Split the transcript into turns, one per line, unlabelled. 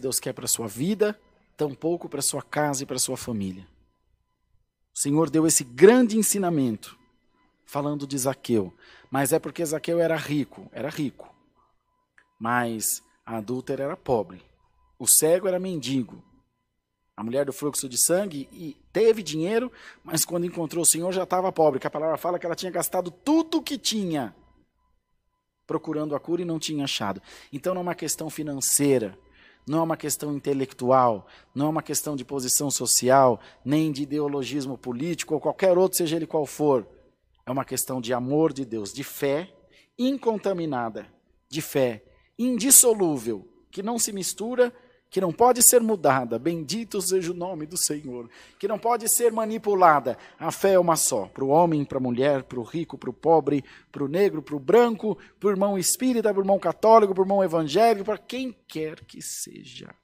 Deus quer para a sua vida, tampouco para a sua casa e para a sua família. O Senhor deu esse grande ensinamento, falando de Zaqueu. Mas é porque Zaqueu era rico, era rico. Mas a adúltera era pobre. O cego era mendigo. A mulher do fluxo de sangue e teve dinheiro, mas quando encontrou o Senhor já estava pobre, que a palavra fala que ela tinha gastado tudo o que tinha procurando a cura e não tinha achado. Então não é uma questão financeira, não é uma questão intelectual, não é uma questão de posição social, nem de ideologismo político ou qualquer outro, seja ele qual for. É uma questão de amor de Deus, de fé incontaminada, de fé indissolúvel, que não se mistura, que não pode ser mudada. Bendito seja o nome do Senhor, que não pode ser manipulada. A fé é uma só, para o homem, para a mulher, para o rico, para o pobre, para o negro, para o branco, para o irmão espírita, para o irmão católico, para o irmão evangélico, para quem quer que seja.